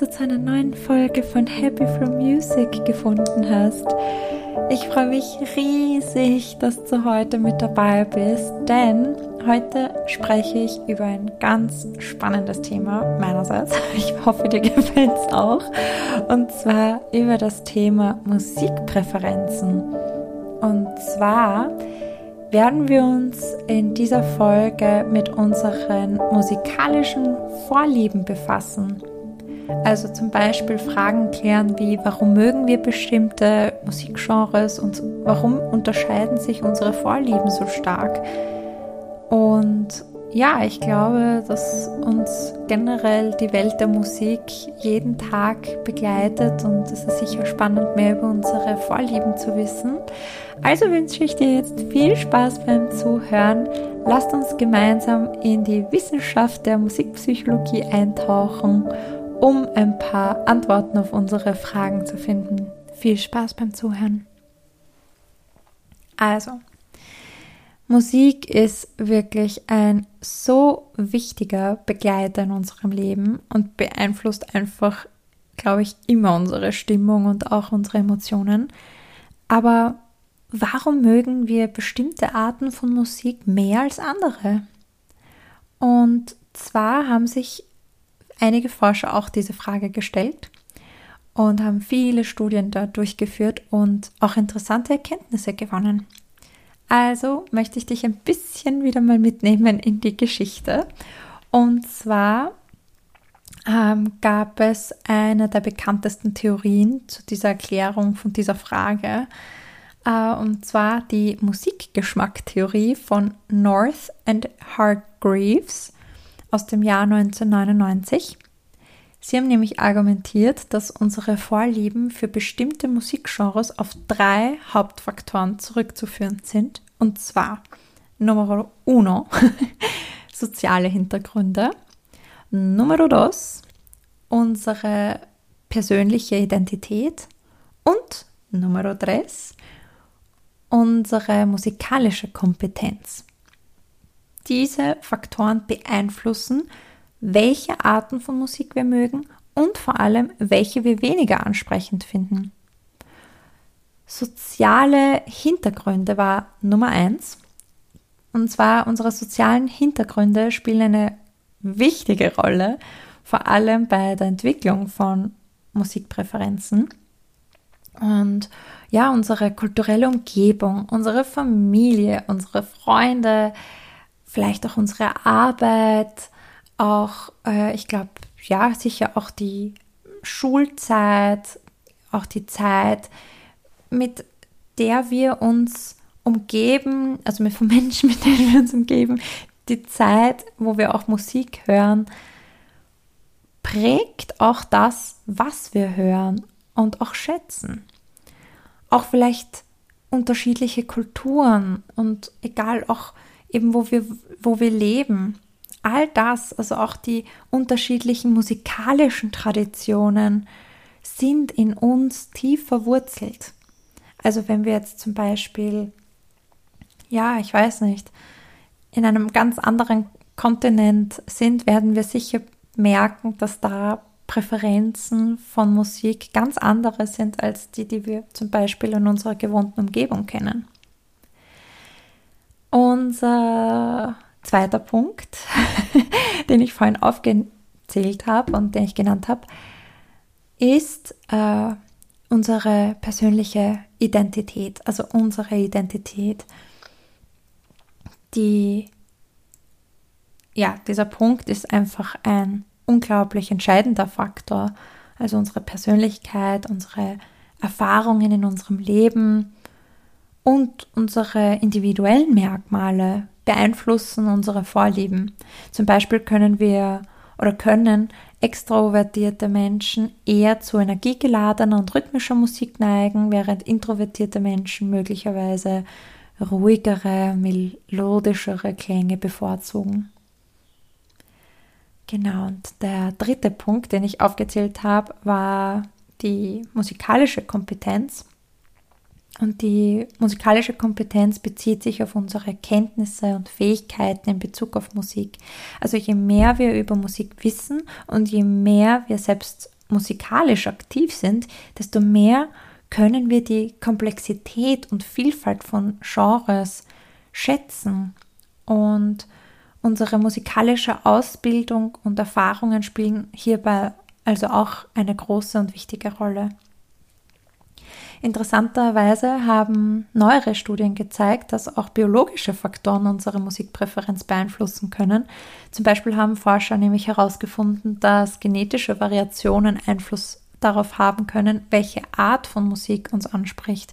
du zu einer neuen Folge von Happy From Music gefunden hast. Ich freue mich riesig, dass du heute mit dabei bist, denn heute spreche ich über ein ganz spannendes Thema meinerseits. Ich hoffe, dir gefällt es auch. Und zwar über das Thema Musikpräferenzen. Und zwar werden wir uns in dieser Folge mit unseren musikalischen Vorlieben befassen. Also zum Beispiel Fragen klären wie, warum mögen wir bestimmte Musikgenres und warum unterscheiden sich unsere Vorlieben so stark? Und ja, ich glaube, dass uns generell die Welt der Musik jeden Tag begleitet und es ist sicher spannend, mehr über unsere Vorlieben zu wissen. Also wünsche ich dir jetzt viel Spaß beim Zuhören. Lasst uns gemeinsam in die Wissenschaft der Musikpsychologie eintauchen, um ein paar Antworten auf unsere Fragen zu finden. Viel Spaß beim Zuhören. Also, Musik ist wirklich ein so wichtiger Begleiter in unserem Leben und beeinflusst einfach, glaube ich, immer unsere Stimmung und auch unsere Emotionen. Aber warum mögen wir bestimmte Arten von Musik mehr als andere? Und zwar haben sich einige Forscher auch diese Frage gestellt und haben viele Studien da durchgeführt und auch interessante Erkenntnisse gewonnen. Also möchte ich dich ein bisschen wieder mal mitnehmen in die Geschichte. Und zwar ähm, gab es eine der bekanntesten Theorien zu dieser Erklärung von dieser Frage. Äh, und zwar die Musikgeschmacktheorie von North and Hargreaves aus dem Jahr 1999. Sie haben nämlich argumentiert, dass unsere Vorlieben für bestimmte Musikgenres auf drei Hauptfaktoren zurückzuführen sind. Und zwar Numero uno, soziale Hintergründe. Numero dos, unsere persönliche Identität. Und Numero tres, unsere musikalische Kompetenz. Diese Faktoren beeinflussen, welche Arten von Musik wir mögen und vor allem, welche wir weniger ansprechend finden. Soziale Hintergründe war Nummer eins. Und zwar unsere sozialen Hintergründe spielen eine wichtige Rolle, vor allem bei der Entwicklung von Musikpräferenzen. Und ja, unsere kulturelle Umgebung, unsere Familie, unsere Freunde, vielleicht auch unsere Arbeit, auch, äh, ich glaube, ja, sicher auch die Schulzeit, auch die Zeit, mit der wir uns umgeben, also mit Menschen, mit denen wir uns umgeben, die Zeit, wo wir auch Musik hören, prägt auch das, was wir hören und auch schätzen. Auch vielleicht unterschiedliche Kulturen und egal auch eben, wo wir, wo wir leben all das, also auch die unterschiedlichen musikalischen Traditionen, sind in uns tief verwurzelt. Also wenn wir jetzt zum Beispiel, ja, ich weiß nicht, in einem ganz anderen Kontinent sind, werden wir sicher merken, dass da Präferenzen von Musik ganz andere sind als die, die wir zum Beispiel in unserer gewohnten Umgebung kennen. Unser zweiter Punkt, den ich vorhin aufgezählt habe und den ich genannt habe, ist äh, unsere persönliche Identität, also unsere Identität. Die, ja, dieser Punkt ist einfach ein unglaublich entscheidender Faktor. Also unsere Persönlichkeit, unsere Erfahrungen in unserem Leben und unsere individuellen Merkmale beeinflussen unsere Vorlieben. Zum Beispiel können wir oder können extrovertierte Menschen eher zu energiegeladener und rhythmischer Musik neigen, während introvertierte Menschen möglicherweise ruhigere, melodischere Klänge bevorzugen. Genau, und der dritte Punkt, den ich aufgezählt habe, war die musikalische Kompetenz. Und die musikalische Kompetenz bezieht sich auf unsere Kenntnisse und Fähigkeiten in Bezug auf Musik. Also je mehr wir über Musik wissen und je mehr wir selbst musikalisch aktiv sind, desto mehr können wir die Komplexität und Vielfalt von Genres schätzen. Und unsere musikalische Ausbildung und Erfahrungen spielen hierbei also auch eine große und wichtige Rolle. Interessanterweise haben neuere Studien gezeigt, dass auch biologische Faktoren unsere Musikpräferenz beeinflussen können. Zum Beispiel haben Forscher nämlich herausgefunden, dass genetische Variationen Einfluss darauf haben können, welche Art von Musik uns anspricht.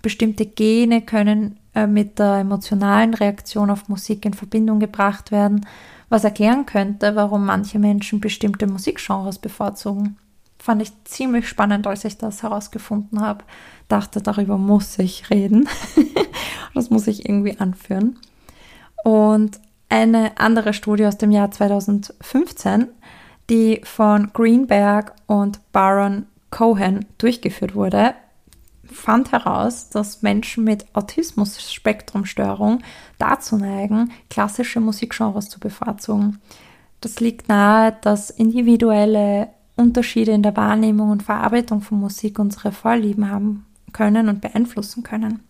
Bestimmte Gene können äh, mit der emotionalen Reaktion auf Musik in Verbindung gebracht werden, was erklären könnte, warum manche Menschen bestimmte Musikgenres bevorzugen. Fand ich ziemlich spannend, als ich das herausgefunden habe. Dachte, darüber muss ich reden. das muss ich irgendwie anführen. Und eine andere Studie aus dem Jahr 2015, die von Greenberg und Baron Cohen durchgeführt wurde, fand heraus, dass Menschen mit Autismus-Spektrumstörung dazu neigen, klassische Musikgenres zu bevorzugen. Das liegt nahe, dass individuelle Unterschiede in der Wahrnehmung und Verarbeitung von Musik unsere Vorlieben haben können und beeinflussen können.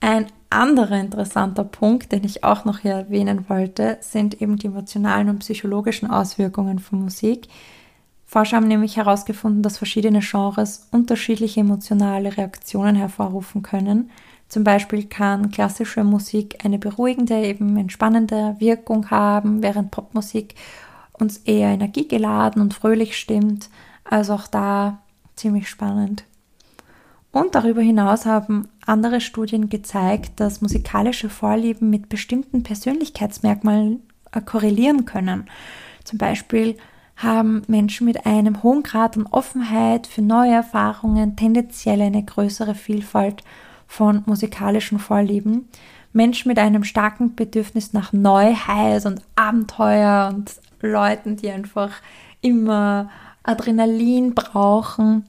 Ein anderer interessanter Punkt, den ich auch noch hier erwähnen wollte, sind eben die emotionalen und psychologischen Auswirkungen von Musik. Forscher haben nämlich herausgefunden, dass verschiedene Genres unterschiedliche emotionale Reaktionen hervorrufen können. Zum Beispiel kann klassische Musik eine beruhigende, eben entspannende Wirkung haben, während Popmusik uns eher energiegeladen und fröhlich stimmt. Also auch da ziemlich spannend. Und darüber hinaus haben andere Studien gezeigt, dass musikalische Vorlieben mit bestimmten Persönlichkeitsmerkmalen äh, korrelieren können. Zum Beispiel haben Menschen mit einem hohen Grad an Offenheit für neue Erfahrungen tendenziell eine größere Vielfalt von musikalischen Vorlieben. Menschen mit einem starken Bedürfnis nach Neuheit und Abenteuer und Leuten, die einfach immer Adrenalin brauchen,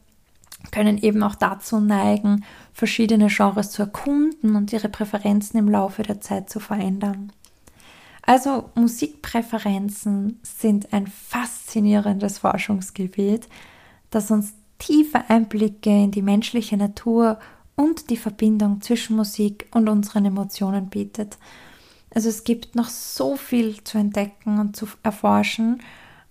können eben auch dazu neigen, verschiedene Genres zu erkunden und ihre Präferenzen im Laufe der Zeit zu verändern. Also Musikpräferenzen sind ein faszinierendes Forschungsgebiet, das uns tiefe Einblicke in die menschliche Natur und die Verbindung zwischen Musik und unseren Emotionen bietet. Also es gibt noch so viel zu entdecken und zu erforschen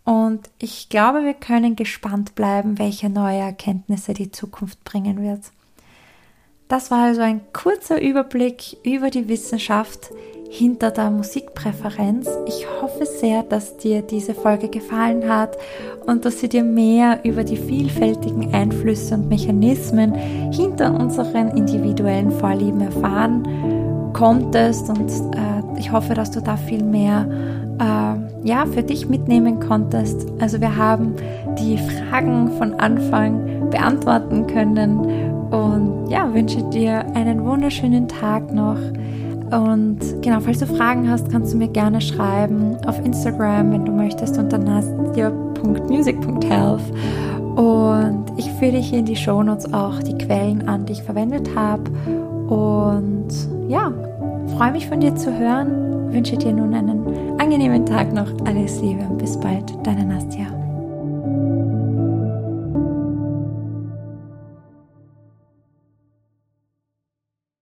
und ich glaube, wir können gespannt bleiben, welche neue Erkenntnisse die Zukunft bringen wird. Das war also ein kurzer Überblick über die Wissenschaft hinter der Musikpräferenz. Ich hoffe sehr, dass dir diese Folge gefallen hat und dass sie dir mehr über die vielfältigen Einflüsse und Mechanismen hinter unseren individuellen Vorlieben erfahren konntest und äh, ich hoffe, dass du da viel mehr äh, ja, für dich mitnehmen konntest. Also wir haben die Fragen von Anfang beantworten können und ja, wünsche dir einen wunderschönen Tag noch. Und genau, falls du Fragen hast, kannst du mir gerne schreiben auf Instagram, wenn du möchtest, unter nastia.music.health. Und ich führe dich hier in die Shownotes auch die Quellen an, die ich verwendet habe. Und ja, freue mich von dir zu hören. Wünsche dir nun einen angenehmen Tag noch. Alles Liebe und bis bald, deine Nastia.